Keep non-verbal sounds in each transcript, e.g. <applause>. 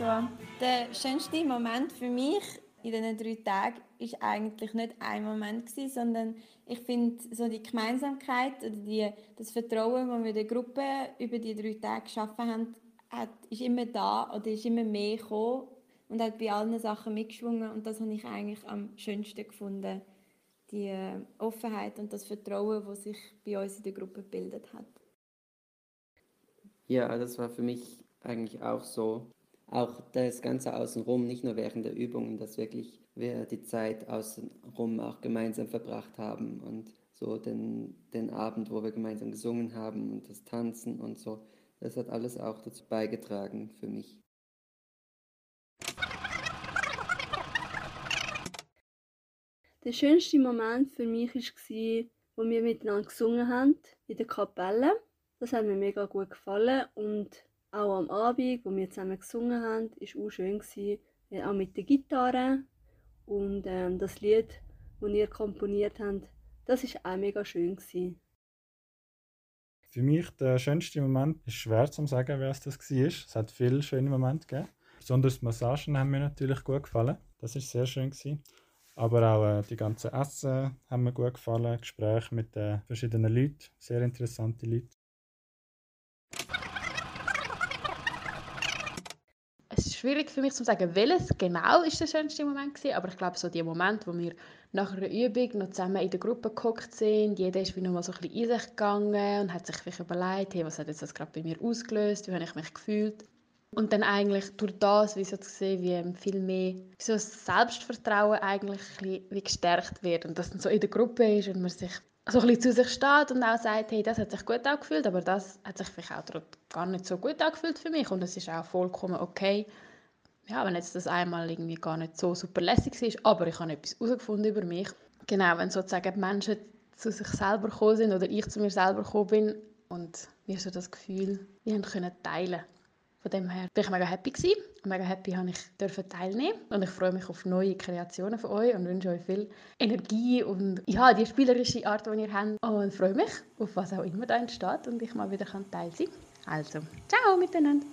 Und Joshua. Der schönste Moment für mich in diesen drei Tagen ist eigentlich nicht ein Moment gewesen, sondern ich finde so die Gemeinsamkeit oder die, das Vertrauen, das wir der Gruppe über die drei Tage geschaffen haben, hat, ist immer da oder ist immer mehr gekommen und hat bei allen Sachen mitgeschwungen und das habe ich eigentlich am schönsten gefunden. Die äh, Offenheit und das Vertrauen, das sich bei uns in der Gruppe gebildet hat. Ja, das war für mich eigentlich auch so. Auch das Ganze außenrum, nicht nur während der Übungen, dass wirklich wir die Zeit außenrum auch gemeinsam verbracht haben und so den, den Abend, wo wir gemeinsam gesungen haben und das Tanzen und so, das hat alles auch dazu beigetragen für mich. Der schönste Moment für mich war, wo wir miteinander gesungen haben in der Kapelle. Das hat mir mega gut gefallen und auch am Abend, wo wir zusammen gesungen haben, war auch schön gewesen, auch mit der Gitarre und ähm, das Lied, das ihr komponiert habt, das war auch mega schön gewesen. Für mich der schönste Moment ist schwer zu sagen, wer es das war. Es hat viele schöne Momente gegeben. Besonders die Massagen haben mir natürlich gut gefallen. Das ist sehr schön gewesen. Aber auch äh, die ganzen Essen haben mir gut gefallen. Gespräche mit äh, verschiedenen Leuten, sehr interessante Leute. Es ist schwierig für mich zu sagen, welches genau ist der schönste Moment war, aber ich glaube so die Moment, wo wir nach einer Übung noch zusammen in der Gruppe gekocht sind, jeder ist wie noch mal so ein bisschen in sich gegangen und hat sich vielleicht überlegt, hey, was hat jetzt das gerade bei mir ausgelöst, wie habe ich mich gefühlt. Und dann eigentlich durch das, wie so zu sehen, wie viel mehr so das Selbstvertrauen eigentlich wie gestärkt wird und dass dann so in der Gruppe ist und man sich so ein bisschen zu sich steht und auch sagt, hey, das hat sich gut angefühlt, aber das hat sich vielleicht auch gar nicht so gut angefühlt für mich und es ist auch vollkommen okay, ja, wenn jetzt das einmal irgendwie gar nicht so super lässig ist, aber ich habe etwas herausgefunden über mich. Genau, wenn sozusagen Menschen zu sich selber gekommen sind oder ich zu mir selber gekommen bin und wir so das Gefühl, wir können teilen von dem her bin ich mega happy gewesen. Mega happy habe ich dürfen teilnehmen und ich freue mich auf neue Kreationen von euch und wünsche euch viel Energie und ja, die spielerische Art, die ihr habt und freue mich auf was auch immer da entsteht und ich mal wieder kann teil sein. Also, ciao miteinander.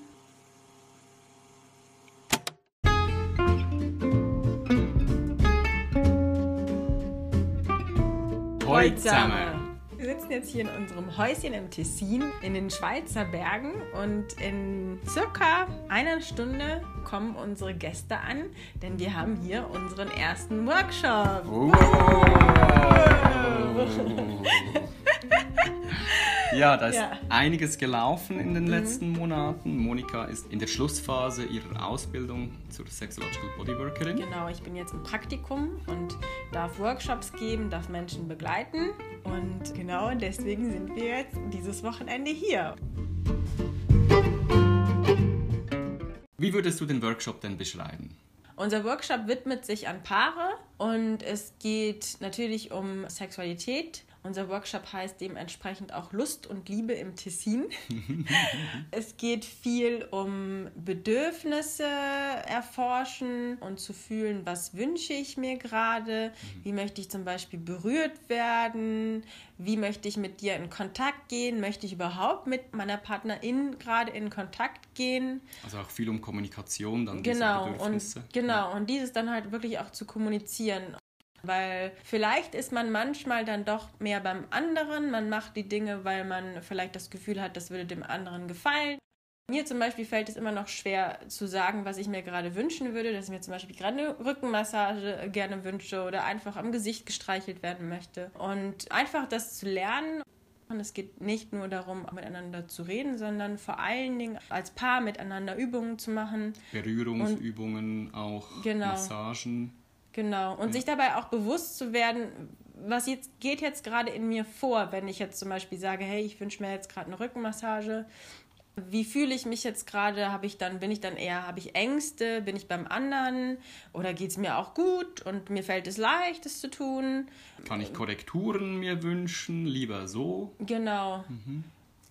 Hoi zusammen! Wir sitzen jetzt hier in unserem Häuschen im Tessin in den Schweizer Bergen und in circa einer Stunde kommen unsere Gäste an, denn wir haben hier unseren ersten Workshop. Oh. Ja, da ist ja. einiges gelaufen in den mhm. letzten Monaten. Monika ist in der Schlussphase ihrer Ausbildung zur Sexological Bodyworkerin. Genau, ich bin jetzt im Praktikum und darf Workshops geben, darf Menschen begleiten. Und genau deswegen sind wir jetzt dieses Wochenende hier. Wie würdest du den Workshop denn beschreiben? Unser Workshop widmet sich an Paare und es geht natürlich um Sexualität, unser Workshop heißt dementsprechend auch Lust und Liebe im Tessin. <laughs> es geht viel um Bedürfnisse erforschen und zu fühlen, was wünsche ich mir gerade, wie möchte ich zum Beispiel berührt werden, wie möchte ich mit dir in Kontakt gehen, möchte ich überhaupt mit meiner Partnerin gerade in Kontakt gehen. Also auch viel um Kommunikation dann genau, Und, genau, und dieses dann halt wirklich auch zu kommunizieren. Weil vielleicht ist man manchmal dann doch mehr beim anderen. Man macht die Dinge, weil man vielleicht das Gefühl hat, das würde dem anderen gefallen. Mir zum Beispiel fällt es immer noch schwer zu sagen, was ich mir gerade wünschen würde, dass ich mir zum Beispiel gerade eine Rückenmassage gerne wünsche oder einfach am Gesicht gestreichelt werden möchte. Und einfach das zu lernen. Und es geht nicht nur darum, miteinander zu reden, sondern vor allen Dingen als Paar miteinander Übungen zu machen. Berührungsübungen, auch genau. Massagen. Genau. Und ja. sich dabei auch bewusst zu werden, was jetzt geht jetzt gerade in mir vor, wenn ich jetzt zum Beispiel sage, hey, ich wünsche mir jetzt gerade eine Rückenmassage. Wie fühle ich mich jetzt gerade? Habe ich dann, bin ich dann eher, habe ich Ängste? Bin ich beim anderen? Oder geht es mir auch gut und mir fällt es leicht, es zu tun? Kann ich Korrekturen mir wünschen? Lieber so? Genau. Mhm.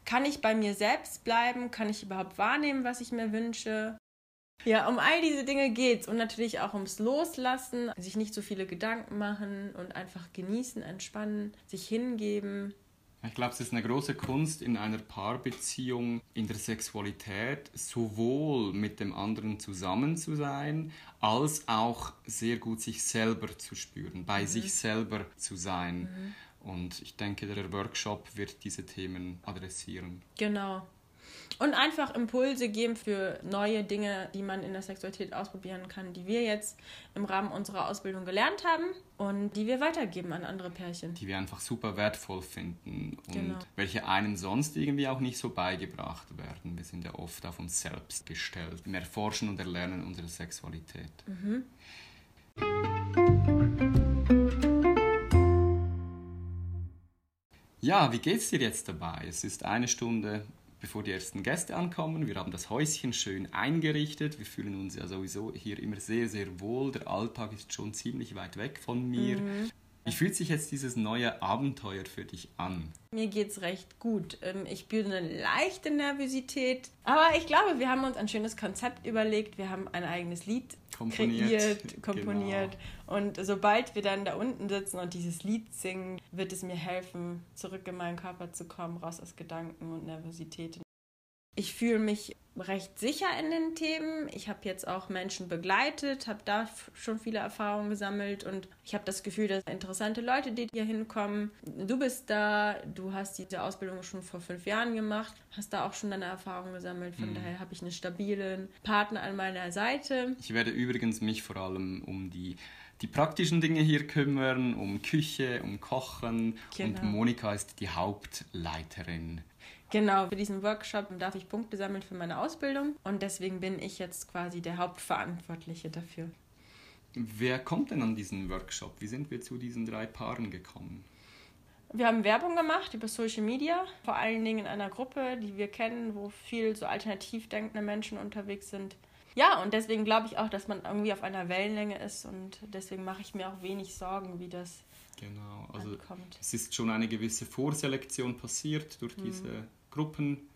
Kann ich bei mir selbst bleiben? Kann ich überhaupt wahrnehmen, was ich mir wünsche? Ja, um all diese Dinge geht's und natürlich auch ums Loslassen, sich nicht so viele Gedanken machen und einfach genießen, entspannen, sich hingeben. Ich glaube, es ist eine große Kunst in einer Paarbeziehung, in der Sexualität, sowohl mit dem anderen zusammen zu sein, als auch sehr gut sich selber zu spüren, bei mhm. sich selber zu sein. Mhm. Und ich denke, der Workshop wird diese Themen adressieren. Genau. Und einfach Impulse geben für neue Dinge, die man in der Sexualität ausprobieren kann, die wir jetzt im Rahmen unserer Ausbildung gelernt haben und die wir weitergeben an andere Pärchen. Die wir einfach super wertvoll finden und genau. welche einem sonst irgendwie auch nicht so beigebracht werden. Wir sind ja oft auf uns selbst gestellt, im Erforschen und Erlernen unserer Sexualität. Mhm. Ja, wie geht's dir jetzt dabei? Es ist eine Stunde bevor die ersten Gäste ankommen. Wir haben das Häuschen schön eingerichtet. Wir fühlen uns ja sowieso hier immer sehr, sehr wohl. Der Alltag ist schon ziemlich weit weg von mir. Mhm. Wie fühlt sich jetzt dieses neue Abenteuer für dich an? Mir geht es recht gut. Ähm, ich spüre eine leichte Nervosität. Aber ich glaube, wir haben uns ein schönes Konzept überlegt. Wir haben ein eigenes Lied komponiert, kreiert, komponiert. Genau. Und sobald wir dann da unten sitzen und dieses Lied singen, wird es mir helfen, zurück in meinen Körper zu kommen, raus aus Gedanken und Nervosität. Ich fühle mich recht sicher in den Themen. Ich habe jetzt auch Menschen begleitet, habe da schon viele Erfahrungen gesammelt und ich habe das Gefühl, dass interessante Leute, die hier hinkommen, du bist da, du hast diese Ausbildung schon vor fünf Jahren gemacht, hast da auch schon deine Erfahrungen gesammelt. Von mhm. daher habe ich einen stabilen Partner an meiner Seite. Ich werde übrigens mich vor allem um die die praktischen Dinge hier kümmern, um Küche, um Kochen genau. und Monika ist die Hauptleiterin Genau, für diesen Workshop darf ich Punkte sammeln für meine Ausbildung und deswegen bin ich jetzt quasi der Hauptverantwortliche dafür. Wer kommt denn an diesen Workshop? Wie sind wir zu diesen drei Paaren gekommen? Wir haben Werbung gemacht über Social Media, vor allen Dingen in einer Gruppe, die wir kennen, wo viel so alternativ denkende Menschen unterwegs sind. Ja, und deswegen glaube ich auch, dass man irgendwie auf einer Wellenlänge ist und deswegen mache ich mir auch wenig Sorgen, wie das Genau, also ankommt. es ist schon eine gewisse Vorselektion passiert durch mhm. diese Gruppen,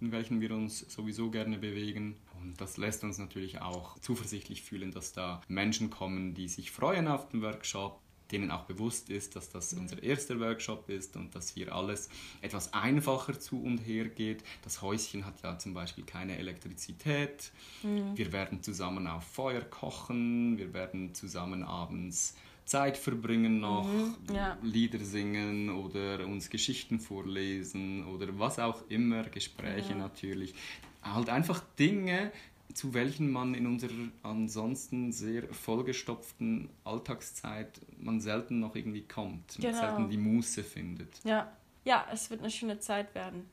in welchen wir uns sowieso gerne bewegen. Und das lässt uns natürlich auch zuversichtlich fühlen, dass da Menschen kommen, die sich freuen auf den Workshop, denen auch bewusst ist, dass das mhm. unser erster Workshop ist und dass hier alles etwas einfacher zu und her geht. Das Häuschen hat ja zum Beispiel keine Elektrizität. Mhm. Wir werden zusammen auf Feuer kochen, wir werden zusammen abends Zeit verbringen noch, mhm, ja. Lieder singen oder uns Geschichten vorlesen oder was auch immer, Gespräche ja. natürlich. Halt einfach Dinge, zu welchen man in unserer ansonsten sehr vollgestopften Alltagszeit man selten noch irgendwie kommt, genau. selten die Muße findet. Ja. ja, es wird eine schöne Zeit werden.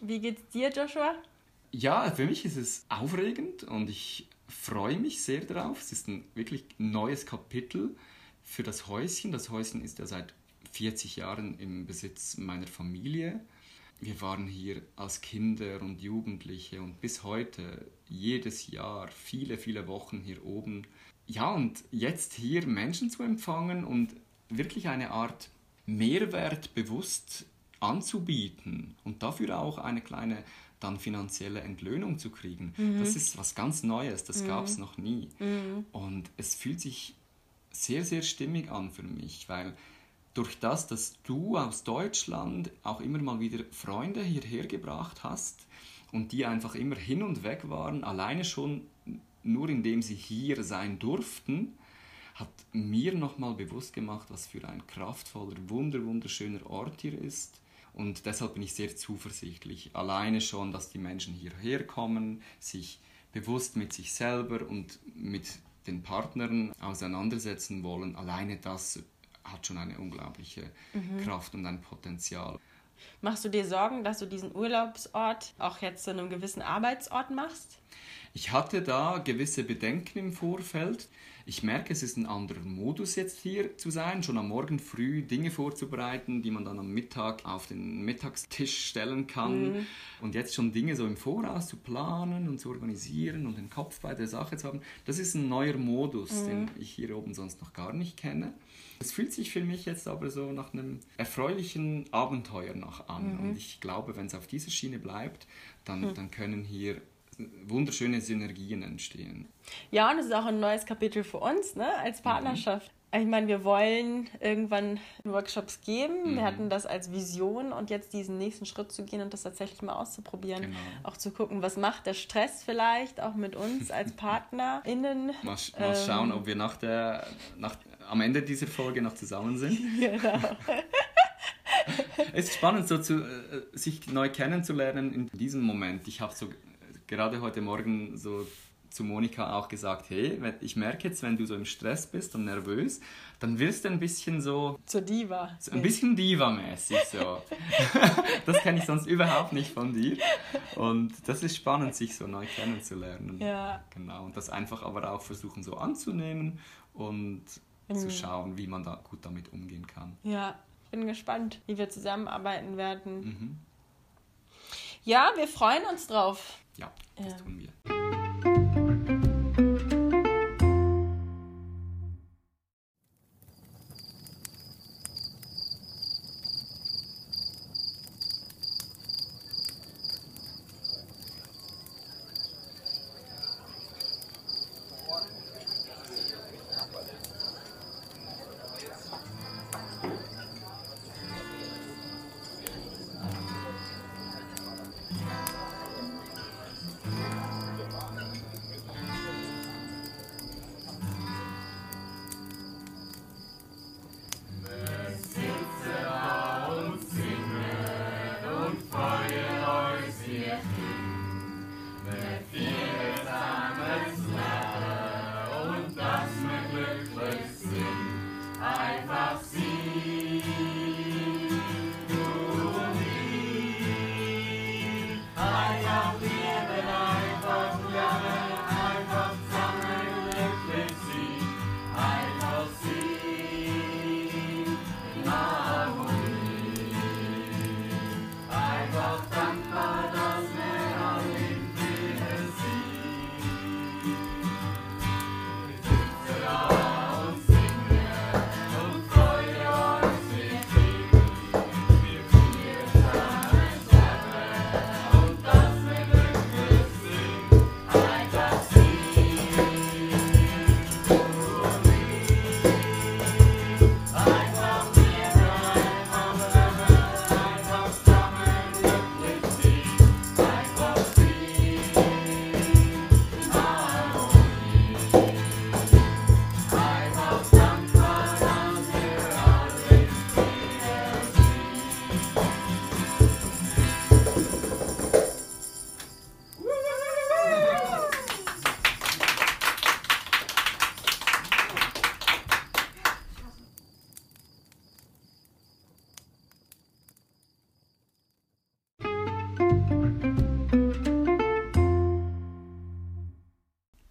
Wie geht's dir, Joshua? Ja, für mich ist es aufregend und ich freue mich sehr darauf. Es ist ein wirklich neues Kapitel für das Häuschen. Das Häuschen ist ja seit 40 Jahren im Besitz meiner Familie. Wir waren hier als Kinder und Jugendliche und bis heute jedes Jahr viele, viele Wochen hier oben. Ja, und jetzt hier Menschen zu empfangen und wirklich eine Art Mehrwert bewusst anzubieten und dafür auch eine kleine dann finanzielle Entlöhnung zu kriegen. Mhm. Das ist was ganz Neues, das mhm. gab es noch nie. Mhm. Und es fühlt sich sehr, sehr stimmig an für mich, weil durch das, dass du aus Deutschland auch immer mal wieder Freunde hierher gebracht hast und die einfach immer hin und weg waren, alleine schon nur indem sie hier sein durften, hat mir nochmal bewusst gemacht, was für ein kraftvoller, wunder, wunderschöner Ort hier ist und deshalb bin ich sehr zuversichtlich. Alleine schon, dass die Menschen hierher kommen, sich bewusst mit sich selber und mit den Partnern auseinandersetzen wollen. Alleine das hat schon eine unglaubliche mhm. Kraft und ein Potenzial. Machst du dir Sorgen, dass du diesen Urlaubsort auch jetzt zu einem gewissen Arbeitsort machst? Ich hatte da gewisse Bedenken im Vorfeld. Ich merke, es ist ein anderer Modus jetzt hier zu sein, schon am Morgen früh Dinge vorzubereiten, die man dann am Mittag auf den Mittagstisch stellen kann. Mhm. Und jetzt schon Dinge so im Voraus zu planen und zu organisieren und den Kopf bei der Sache zu haben, das ist ein neuer Modus, mhm. den ich hier oben sonst noch gar nicht kenne. Es fühlt sich für mich jetzt aber so nach einem erfreulichen Abenteuer nach an. Mhm. Und ich glaube, wenn es auf dieser Schiene bleibt, dann, mhm. dann können hier wunderschöne Synergien entstehen. Ja, und es ist auch ein neues Kapitel für uns ne, als mhm. Partnerschaft. ich meine, wir wollen irgendwann Workshops geben. Mhm. Wir hatten das als Vision und jetzt diesen nächsten Schritt zu gehen und das tatsächlich mal auszuprobieren. Genau. Auch zu gucken, was macht der Stress vielleicht auch mit uns als <laughs> PartnerInnen. Mal, sch- mal schauen, ob wir nach der, nach, am Ende dieser Folge noch zusammen sind. <laughs> Genau. <laughs> Es ist spannend, so zu, äh, sich neu kennenzulernen in diesem Moment. Ich habe so gerade heute Morgen so zu Monika auch gesagt, hey, ich merke jetzt, wenn du so im Stress bist und nervös, dann wirst du ein bisschen so, Zur Diva. so ein bisschen Diva-mäßig so. <laughs> <laughs> das kenne ich sonst überhaupt nicht von dir. Und das ist spannend, sich so neu kennenzulernen. Ja. Genau. Und das einfach aber auch versuchen so anzunehmen und Mhm. zu schauen, wie man da gut damit umgehen kann. Ja, ich bin gespannt, wie wir zusammenarbeiten werden. Mhm. Ja, wir freuen uns drauf. Ja, das Ja. tun wir.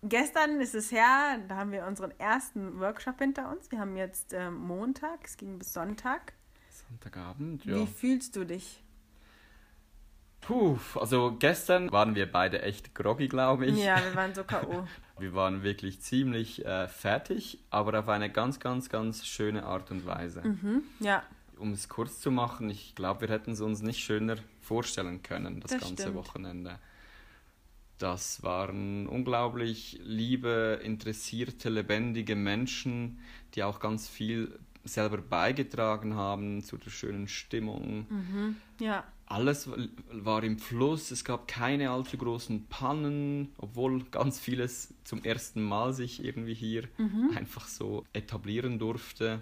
Gestern ist es her, da haben wir unseren ersten Workshop hinter uns. Wir haben jetzt ähm, Montag, es ging bis Sonntag. Sonntagabend, Wie ja. fühlst du dich? Puh, also gestern waren wir beide echt groggy, glaube ich. Ja, wir waren so K.O. <laughs> Wir waren wirklich ziemlich äh, fertig, aber auf eine ganz, ganz, ganz schöne Art und Weise. Mhm. Ja, Um es kurz zu machen, ich glaube, wir hätten es uns nicht schöner vorstellen können, das, Das ganze stimmt. Wochenende. Das waren unglaublich liebe, interessierte, lebendige Menschen, die auch ganz viel selber beigetragen haben zu der schönen Stimmung. ja, Alles war im Fluss, es gab keine allzu großen Pannen, obwohl ganz vieles zum ersten Mal sich irgendwie hier einfach so etablieren durfte.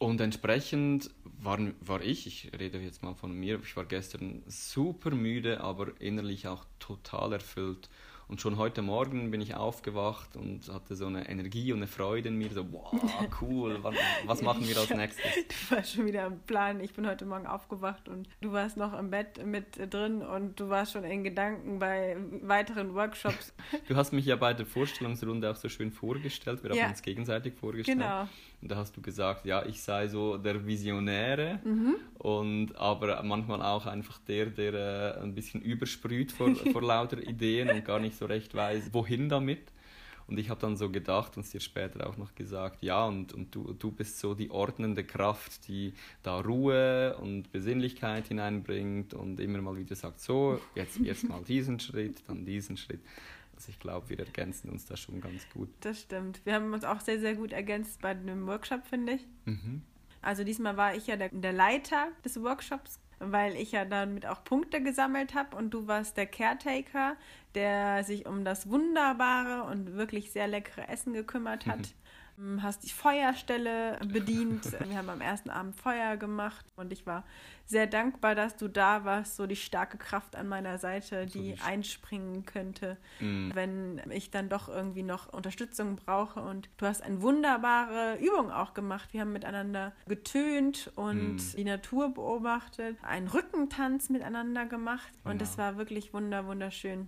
Und entsprechend war, war ich, ich rede jetzt mal von mir, ich war gestern super müde, aber innerlich auch total erfüllt. Und schon heute Morgen bin ich aufgewacht und hatte so eine Energie und eine Freude in mir, so, wow, cool, was, <laughs> was machen wir als nächstes? <laughs> du warst schon wieder im Plan. Ich bin heute Morgen aufgewacht und du warst noch im Bett mit drin und du warst schon in Gedanken bei weiteren Workshops. <laughs> Du hast mich ja bei der Vorstellungsrunde auch so schön vorgestellt, wir Ja. haben uns gegenseitig vorgestellt. Genau. Und da hast du gesagt, ja, ich sei so der Visionäre Mhm. und aber manchmal auch einfach der, der äh, ein bisschen übersprüht vor, <laughs> vor lauter Ideen und gar nicht so recht weiß, wohin damit. Und ich habe dann so gedacht und es dir später auch noch gesagt, ja, und, und du, du bist so die ordnende Kraft, die da Ruhe und Besinnlichkeit hineinbringt und immer mal wieder sagt, so, jetzt erst mal diesen Schritt, dann diesen Schritt. Also ich glaube, wir ergänzen uns da schon ganz gut. Das stimmt. Wir haben uns auch sehr, sehr gut ergänzt bei dem Workshop, finde ich. Mhm. Also diesmal war ich ja der, der Leiter des Workshops, weil ich ja damit auch Punkte gesammelt habe und du warst der Caretaker, der sich um das wunderbare und wirklich sehr leckere Essen gekümmert hat. Mhm. <laughs> Ähm, hast die Feuerstelle bedient. <laughs> Wir haben am ersten Abend Feuer gemacht und ich war sehr dankbar, dass du da warst, so die starke Kraft an meiner Seite, die so einspringen könnte, mm. wenn ich dann doch irgendwie noch Unterstützung brauche. Und du hast eine wunderbare Übung auch gemacht. Wir haben miteinander getönt und mm. die Natur beobachtet, einen Rückentanz miteinander gemacht und genau. das war wirklich wunder wunderschön.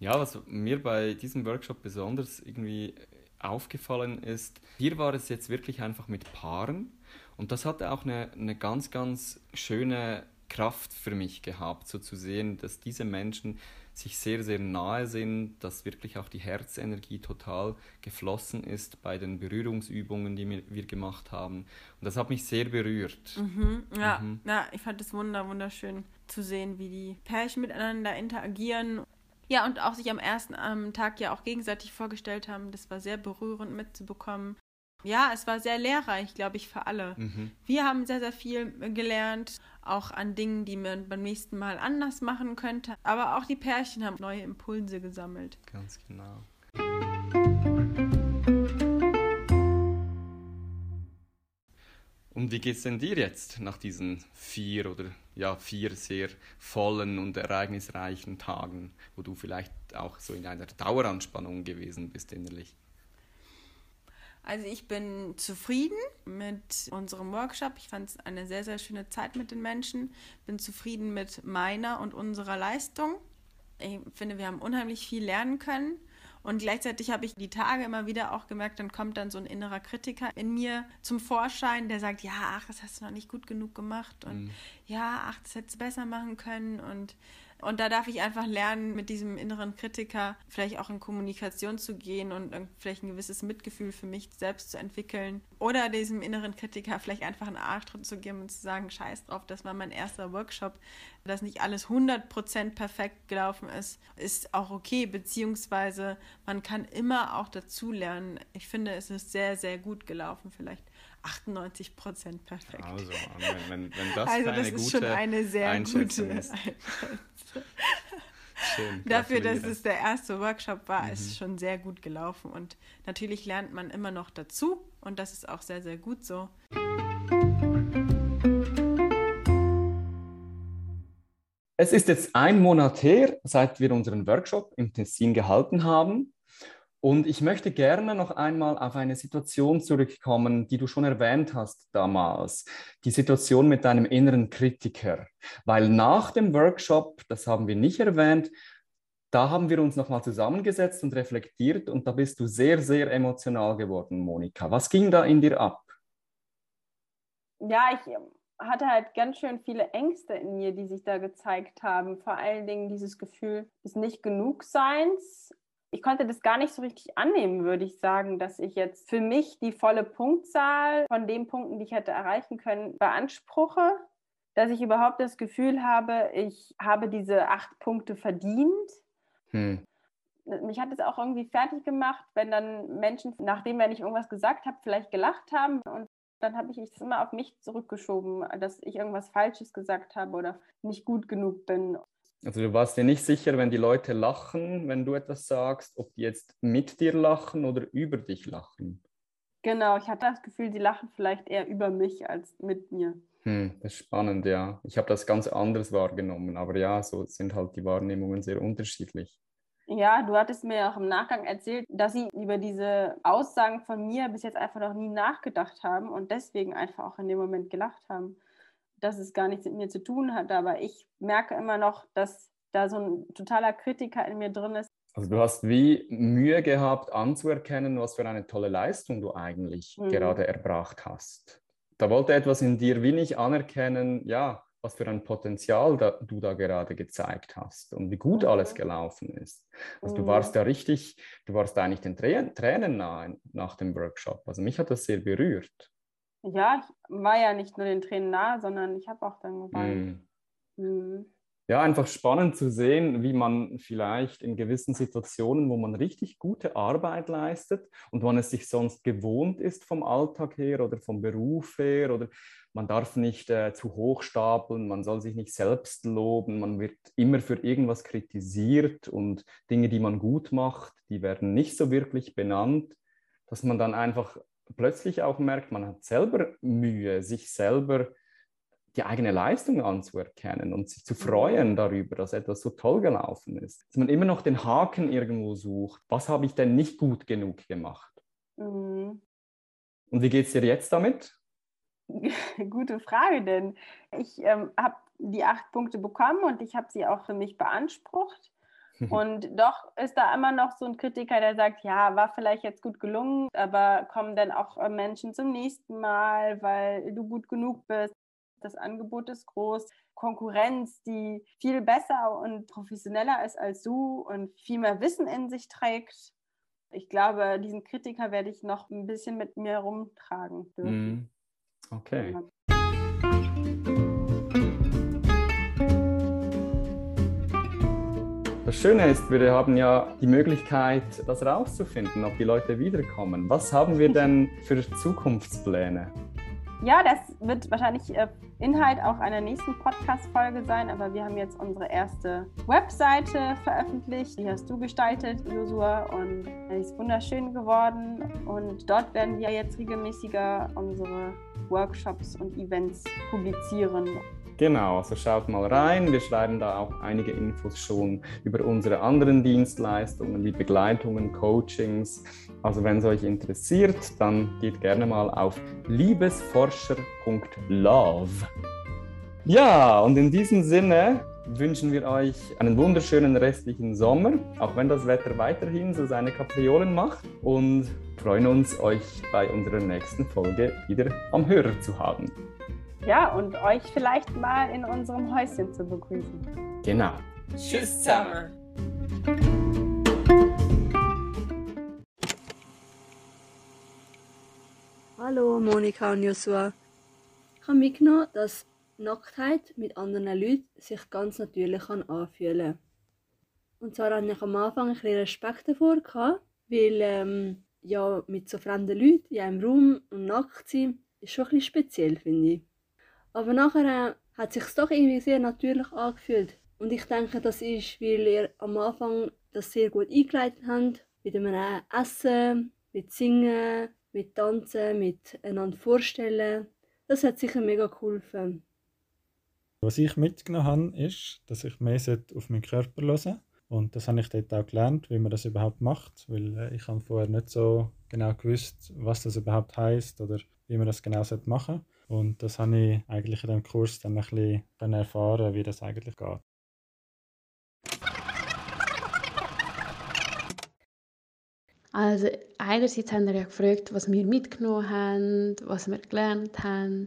Ja, was mir bei diesem Workshop besonders irgendwie aufgefallen ist, hier war es jetzt wirklich einfach mit Paaren und das hatte auch eine, eine ganz, ganz schöne Kraft für mich gehabt, so zu sehen, dass diese Menschen sich sehr, sehr nahe sind, dass wirklich auch die Herzenergie total geflossen ist bei den Berührungsübungen, die wir, gemacht haben. Und das hat mich sehr berührt. Mhm, ja, mhm. ja, ich fand es wunder, wunderschön zu sehen, wie die Pärchen miteinander interagieren ja, und auch sich am ersten am Tag ja auch gegenseitig vorgestellt haben. Das war sehr berührend mitzubekommen. Ja, es war sehr lehrreich, glaube ich, für alle. Mhm. Wir haben sehr, sehr viel gelernt, auch an Dingen, die man beim nächsten Mal anders machen könnte. Aber auch die Pärchen haben neue Impulse gesammelt. Ganz genau. Und wie geht es denn dir jetzt nach diesen vier oder ja, vier sehr vollen und ereignisreichen Tagen, wo du vielleicht auch so in einer Daueranspannung gewesen bist innerlich? Also ich bin zufrieden mit unserem Workshop. Ich fand es eine sehr, sehr schöne Zeit mit den Menschen. Bin zufrieden mit meiner und unserer Leistung. Ich finde, wir haben unheimlich viel lernen können. Und gleichzeitig habe ich die Tage immer wieder auch gemerkt, dann kommt dann so ein innerer Kritiker in mir zum Vorschein, der sagt, ja, ach, das hast du noch nicht gut genug gemacht und mhm. ja, ach, das hättest du besser machen können und und da darf ich einfach lernen, mit diesem inneren Kritiker vielleicht auch in Kommunikation zu gehen und vielleicht ein gewisses Mitgefühl für mich selbst zu entwickeln. Oder diesem inneren Kritiker vielleicht einfach einen Arschtritt zu geben und zu sagen, scheiß drauf, das war mein erster Workshop. Dass nicht alles 100% perfekt gelaufen ist, ist auch okay. Beziehungsweise man kann immer auch dazulernen. Ich finde, es ist sehr, sehr gut gelaufen. Vielleicht 98 Prozent perfekt. Also, wenn, wenn, wenn das also das ist schon eine sehr gute ist. Schön, Dafür, dass es der erste Workshop war, mhm. ist schon sehr gut gelaufen. Und natürlich lernt man immer noch dazu und das ist auch sehr, sehr gut so. Es ist jetzt ein Monat her, seit wir unseren Workshop im Tessin gehalten haben. Und ich möchte gerne noch einmal auf eine Situation zurückkommen, die du schon erwähnt hast damals, die Situation mit deinem inneren Kritiker. Weil nach dem Workshop, das haben wir nicht erwähnt, da haben wir uns nochmal zusammengesetzt und reflektiert und da bist du sehr, sehr emotional geworden, Monika. Was ging da in dir ab? Ja, ich hatte halt ganz schön viele Ängste in mir, die sich da gezeigt haben. Vor allen Dingen dieses Gefühl des Nicht-Genug-Seins ich konnte das gar nicht so richtig annehmen, würde ich sagen, dass ich jetzt für mich die volle Punktzahl von den Punkten, die ich hätte erreichen können, beanspruche, dass ich überhaupt das Gefühl habe, ich habe diese acht Punkte verdient. Hm. Mich hat es auch irgendwie fertig gemacht, wenn dann Menschen, nachdem wenn ich irgendwas gesagt habe, vielleicht gelacht haben und dann habe ich es immer auf mich zurückgeschoben, dass ich irgendwas Falsches gesagt habe oder nicht gut genug bin. Also du warst dir nicht sicher, wenn die Leute lachen, wenn du etwas sagst, ob die jetzt mit dir lachen oder über dich lachen. Genau, ich hatte das Gefühl, sie lachen vielleicht eher über mich als mit mir. Hm, das ist spannend, ja. Ich habe das ganz anders wahrgenommen, aber ja, so sind halt die Wahrnehmungen sehr unterschiedlich. Ja, du hattest mir auch im Nachgang erzählt, dass sie über diese Aussagen von mir bis jetzt einfach noch nie nachgedacht haben und deswegen einfach auch in dem Moment gelacht haben dass es gar nichts mit mir zu tun hat, aber ich merke immer noch, dass da so ein totaler Kritiker in mir drin ist. Also du hast wie Mühe gehabt anzuerkennen, was für eine tolle Leistung du eigentlich mhm. gerade erbracht hast. Da wollte etwas in dir wie nicht anerkennen, ja, was für ein Potenzial da, du da gerade gezeigt hast und wie gut mhm. alles gelaufen ist. Also mhm. du warst da richtig, du warst eigentlich den Tränen nahe nach dem Workshop. Also mich hat das sehr berührt. Ja, ich war ja nicht nur den Tränen nahe, sondern ich habe auch dann geweint. Mm. Mhm. ja, einfach spannend zu sehen, wie man vielleicht in gewissen Situationen, wo man richtig gute Arbeit leistet und man es sich sonst gewohnt ist vom Alltag her oder vom Beruf her oder man darf nicht äh, zu hoch stapeln, man soll sich nicht selbst loben, man wird immer für irgendwas kritisiert und Dinge, die man gut macht, die werden nicht so wirklich benannt, dass man dann einfach plötzlich auch merkt, man hat selber Mühe, sich selber die eigene Leistung anzuerkennen und sich zu freuen mhm. darüber, dass etwas so toll gelaufen ist. Dass man immer noch den Haken irgendwo sucht. Was habe ich denn nicht gut genug gemacht? Mhm. Und wie geht es dir jetzt damit? <laughs> Gute Frage, denn ich ähm, habe die acht Punkte bekommen und ich habe sie auch für mich beansprucht. Und doch ist da immer noch so ein Kritiker, der sagt, ja, war vielleicht jetzt gut gelungen, aber kommen dann auch äh, Menschen zum nächsten Mal, weil du gut genug bist. Das Angebot ist groß. Konkurrenz, die viel besser und professioneller ist als du und viel mehr Wissen in sich trägt. Ich glaube, diesen Kritiker werde ich noch ein bisschen mit mir rumtragen dürfen. Mm. Okay. Das Schöne ist, wir haben ja die Möglichkeit, das rauszufinden, ob die Leute wiederkommen. Was haben wir denn für Zukunftspläne? Ja, das wird wahrscheinlich äh, Inhalt auch einer nächsten Podcast-Folge sein, aber wir haben jetzt unsere erste Webseite veröffentlicht. Die hast du gestaltet, Josua, und die ist wunderschön geworden. Und dort werden wir jetzt regelmäßiger unsere Workshops und Events publizieren. Genau, also schaut mal rein. Wir schreiben da auch einige Infos schon über unsere anderen Dienstleistungen wie Begleitungen, Coachings. Also wenn es euch interessiert, dann geht gerne mal auf liebesforscher.love. Ja, und in diesem Sinne wünschen wir euch einen wunderschönen restlichen Sommer, auch wenn das Wetter weiterhin so seine Kapriolen macht und freuen uns, euch bei unserer nächsten Folge wieder am Hörer zu haben. Ja, und euch vielleicht mal in unserem Häuschen zu begrüßen. Genau. Tschüss zusammen. Hallo Monika und Joshua. Ich habe mitgenommen, dass Nacktheit mit anderen Leuten sich ganz natürlich anfühlen kann. Und zwar hatte ich am Anfang ein bisschen Respekt davor, gehabt, weil ähm, ja, mit so fremden Leuten in einem Raum und nackt sein, ist schon ein bisschen speziell, finde ich. Aber nachher äh, hat sich doch irgendwie sehr natürlich angefühlt. Und ich denke, das ist, weil ihr am Anfang das sehr gut eingeleitet habt. Mit einem Essen, mit Singen, mit Tanzen, mit einander vorstellen. Das hat sicher mega geholfen. Was ich mitgenommen habe, ist, dass ich mehr auf meinen Körper hören Und das habe ich dort auch gelernt, wie man das überhaupt macht, weil äh, ich habe vorher nicht so genau gewusst, was das überhaupt heißt oder wie man das genau machen sollte. Und das habe ich eigentlich in dem Kurs dann ein bisschen erfahren, wie das eigentlich geht. Also einerseits haben wir ja gefragt, was wir mitgenommen haben, was wir gelernt haben.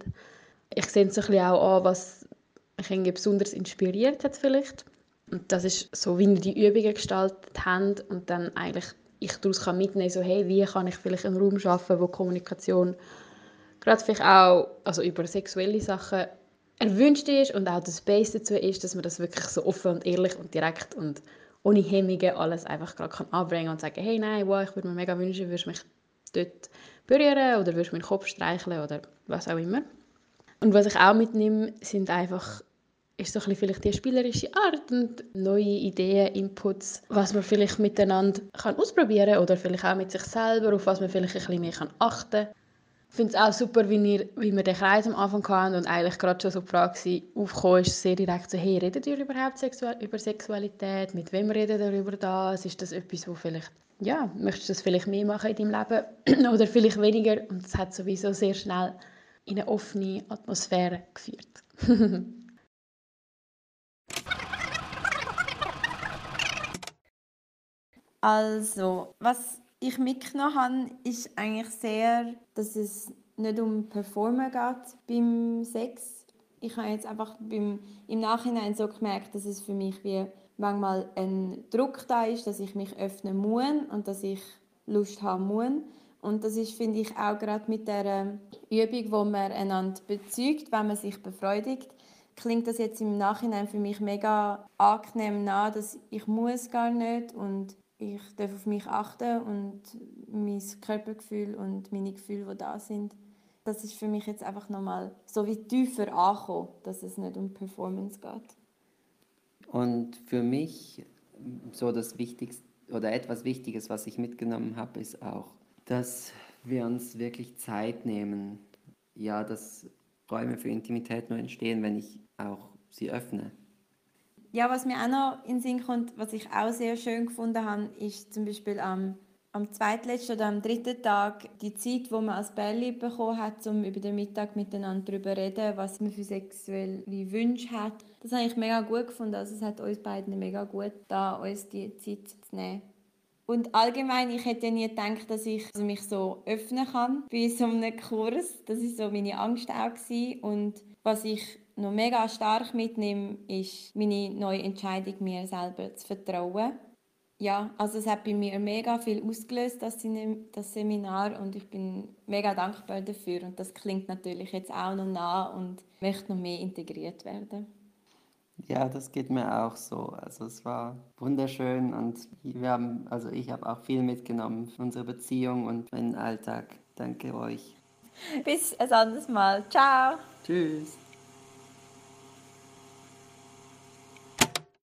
Ich sehe bisschen auch an, was mich besonders inspiriert hat vielleicht. Und das ist so, wie wir die Übungen gestaltet haben und dann eigentlich ich daraus mitnehmen kann, so hey, wie kann ich vielleicht einen Raum schaffen, wo Kommunikation gerade vielleicht auch also über sexuelle Sachen erwünscht ist und auch das Base dazu ist, dass man das wirklich so offen und ehrlich und direkt und ohne Hemmungen alles einfach gerade kann anbringen und sagen, hey, nein, wow, ich würde mir mega wünschen, würdest mich dort berühren oder würdest meinen Kopf streicheln oder was auch immer. Und was ich auch mitnehme, sind einfach ist so ein vielleicht die spielerische Art und neue Ideen, Inputs, was man vielleicht miteinander kann ausprobieren kann oder vielleicht auch mit sich selber, auf was man vielleicht ein bisschen mehr achten kann. Ich finde es auch super, wie wir, wie wir den Kreis am Anfang hatten und eigentlich gerade schon so die Frage aufgekommen ist, sehr direkt so, hey, redet ihr überhaupt sexual über Sexualität? Mit wem redet ihr über das? Ist das etwas, wo vielleicht, ja, möchtest du das vielleicht mehr machen in deinem Leben <clears throat> oder vielleicht weniger? Und es hat sowieso sehr schnell in eine offene Atmosphäre geführt. <laughs> also, was ich mitgenommen habe, ist eigentlich sehr, dass es nicht um Performen geht beim Sex. Ich habe jetzt einfach beim, im Nachhinein so gemerkt, dass es für mich wie manchmal ein Druck da ist, dass ich mich öffnen muss und dass ich Lust haben muss. Und das ist, finde ich, auch gerade mit der Übung, wo man einander bezeugt, wenn man sich befreudigt, klingt das jetzt im Nachhinein für mich mega angenehm nach, dass ich muss gar nicht und ich darf auf mich achten und mein Körpergefühl und meine Gefühle, die da sind. Das ist für mich jetzt einfach nochmal so wie tiefer ankommen, dass es nicht um Performance geht. Und für mich so das Wichtigste oder etwas Wichtiges, was ich mitgenommen habe, ist auch, dass wir uns wirklich Zeit nehmen. Ja, dass Räume für Intimität nur entstehen, wenn ich auch sie öffne. Ja, was mir auch noch in den Sinn kommt, was ich auch sehr schön gefunden habe, ist zum Beispiel am, am zweitletzten oder am dritten Tag die Zeit, wo man als Bärli bekommen hat, um über den Mittag miteinander darüber zu reden, was man für sexuelle Wünsche hat. Das habe ich mega gut gefunden. Also es hat uns beiden mega gut da uns die Zeit zu nehmen. Und allgemein, ich hätte nie gedacht, dass ich mich so öffnen kann bei so einem Kurs. Das ist so meine Angst auch gewesen. Und was ich noch mega stark mitnehme, ist meine neue Entscheidung, mir selber zu vertrauen. Ja, also es hat bei mir mega viel ausgelöst, das, das Seminar, und ich bin mega dankbar dafür. Und das klingt natürlich jetzt auch noch nah und möchte noch mehr integriert werden. Ja, das geht mir auch so. Also es war wunderschön und wir haben, also ich habe auch viel mitgenommen für unsere Beziehung und meinen Alltag. Danke euch. Bis ein anderes Mal. Ciao. Tschüss.